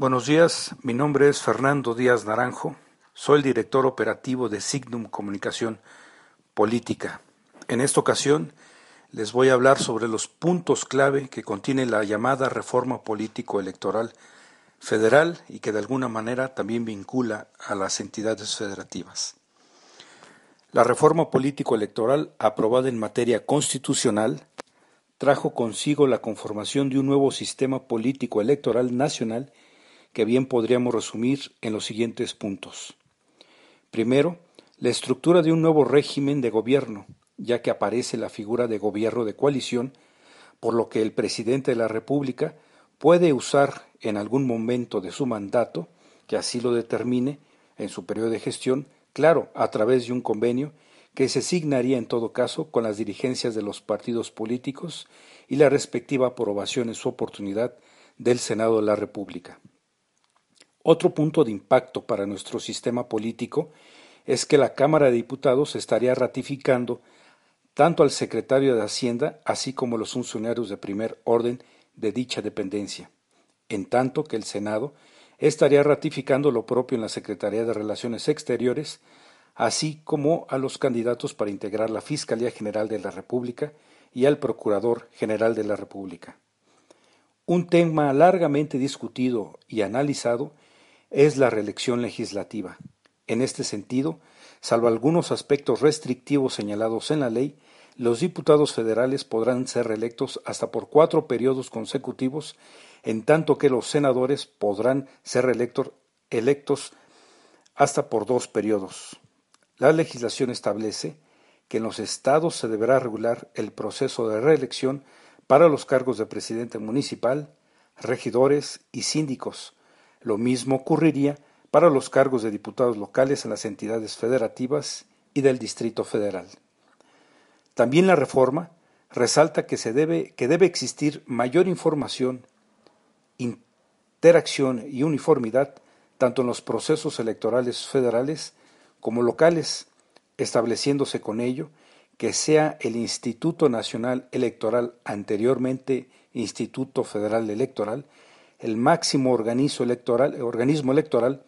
Buenos días, mi nombre es Fernando Díaz Naranjo, soy el director operativo de Signum Comunicación Política. En esta ocasión les voy a hablar sobre los puntos clave que contiene la llamada reforma político-electoral federal y que de alguna manera también vincula a las entidades federativas. La reforma político-electoral aprobada en materia constitucional trajo consigo la conformación de un nuevo sistema político-electoral nacional que bien podríamos resumir en los siguientes puntos. Primero, la estructura de un nuevo régimen de gobierno, ya que aparece la figura de gobierno de coalición, por lo que el presidente de la República puede usar en algún momento de su mandato, que así lo determine en su periodo de gestión, claro, a través de un convenio que se signaría en todo caso con las dirigencias de los partidos políticos y la respectiva aprobación en su oportunidad del Senado de la República. Otro punto de impacto para nuestro sistema político es que la Cámara de Diputados estaría ratificando tanto al secretario de Hacienda así como los funcionarios de primer orden de dicha dependencia, en tanto que el Senado estaría ratificando lo propio en la Secretaría de Relaciones Exteriores, así como a los candidatos para integrar la Fiscalía General de la República y al Procurador General de la República. Un tema largamente discutido y analizado es la reelección legislativa. En este sentido, salvo algunos aspectos restrictivos señalados en la ley, los diputados federales podrán ser reelectos hasta por cuatro periodos consecutivos, en tanto que los senadores podrán ser electos hasta por dos periodos. La legislación establece que en los estados se deberá regular el proceso de reelección para los cargos de presidente municipal, regidores y síndicos, lo mismo ocurriría para los cargos de diputados locales en las entidades federativas y del Distrito Federal. También la reforma resalta que, se debe, que debe existir mayor información, interacción y uniformidad tanto en los procesos electorales federales como locales, estableciéndose con ello que sea el Instituto Nacional Electoral, anteriormente Instituto Federal Electoral, el máximo organismo electoral, organismo electoral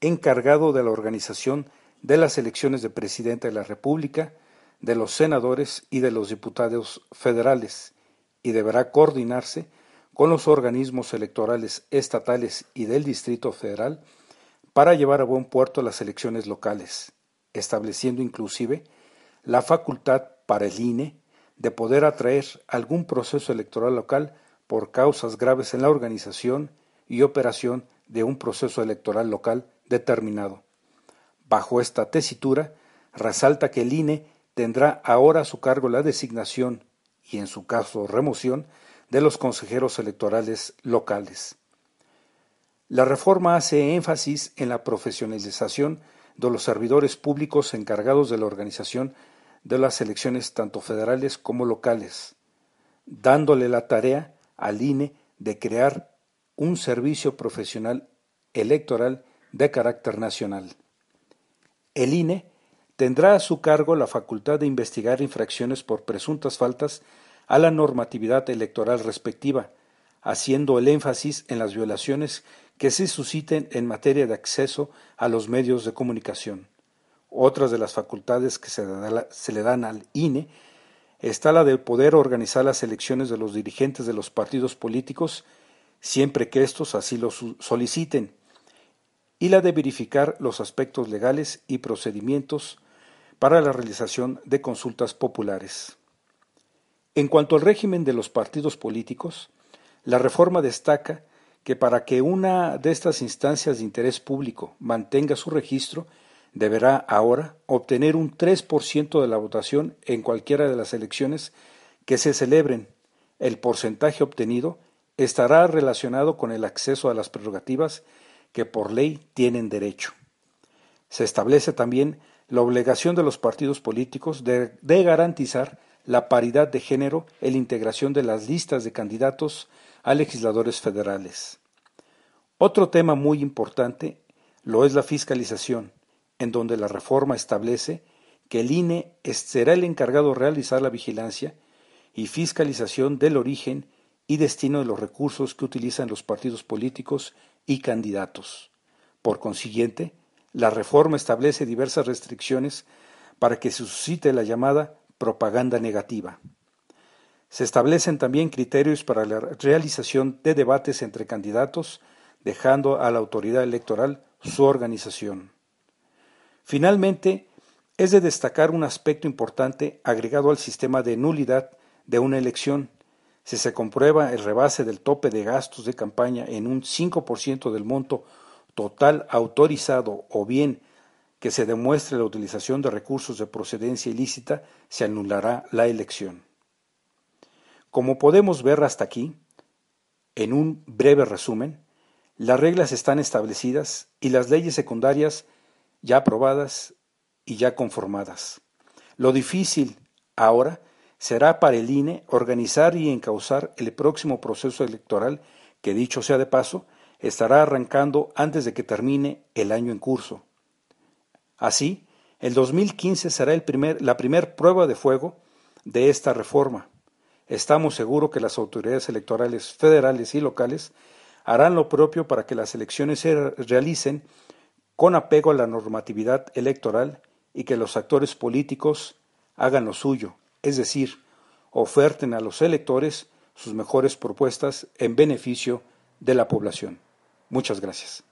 encargado de la organización de las elecciones de presidente de la República, de los senadores y de los diputados federales, y deberá coordinarse con los organismos electorales estatales y del Distrito Federal para llevar a buen puerto las elecciones locales, estableciendo inclusive la facultad para el INE de poder atraer algún proceso electoral local por causas graves en la organización y operación de un proceso electoral local determinado. Bajo esta tesitura, resalta que el INE tendrá ahora a su cargo la designación y, en su caso, remoción de los consejeros electorales locales. La reforma hace énfasis en la profesionalización de los servidores públicos encargados de la organización de las elecciones tanto federales como locales, dándole la tarea al INE de crear un servicio profesional electoral de carácter nacional. El INE tendrá a su cargo la facultad de investigar infracciones por presuntas faltas a la normatividad electoral respectiva, haciendo el énfasis en las violaciones que se susciten en materia de acceso a los medios de comunicación. Otras de las facultades que se, le dan al INE está la de poder organizar las elecciones de los dirigentes de los partidos políticos siempre que éstos así lo soliciten, y la de verificar los aspectos legales y procedimientos para la realización de consultas populares. En cuanto al régimen de los partidos políticos, la reforma destaca que para que una de estas instancias de interés público mantenga su registro, deberá ahora obtener un 3% de la votación en cualquiera de las elecciones que se celebren, el porcentaje obtenido estará relacionado con el acceso a las prerrogativas que por ley tienen derecho. Se establece también la obligación de los partidos políticos de, garantizar la paridad de género en la integración de las listas de candidatos a legisladores federales. Otro tema muy importante lo es la fiscalización, en donde la reforma establece que el INE será el encargado de realizar la vigilancia y fiscalización del origen y destino de los recursos que utilizan los partidos políticos y candidatos. Por consiguiente, la reforma establece diversas restricciones para que se suscite la llamada propaganda negativa. Se establecen también criterios para la realización de debates entre candidatos, dejando a la autoridad electoral su organización. Finalmente, es de destacar un aspecto importante agregado al sistema de nulidad de una elección. Si se comprueba el rebase del tope de gastos de campaña en un 5% del monto total autorizado o bien que se demuestre la utilización de recursos de procedencia ilícita, se anulará la elección. Como podemos ver hasta aquí, en un breve resumen, las reglas están establecidas y las leyes secundarias ya aprobadas y ya conformadas. Lo difícil ahora será para el INE organizar y encauzar el próximo proceso electoral que, dicho sea de paso, estará arrancando antes de que termine el año en curso. Así, el 2015 será el primer, la primera prueba de fuego de esta reforma. Estamos seguros que las autoridades electorales federales y locales harán lo propio para que las elecciones se realicen con apego a la normatividad electoral y que los actores políticos hagan lo suyo, es decir, oferten a los electores sus mejores propuestas en beneficio de la población. Muchas gracias.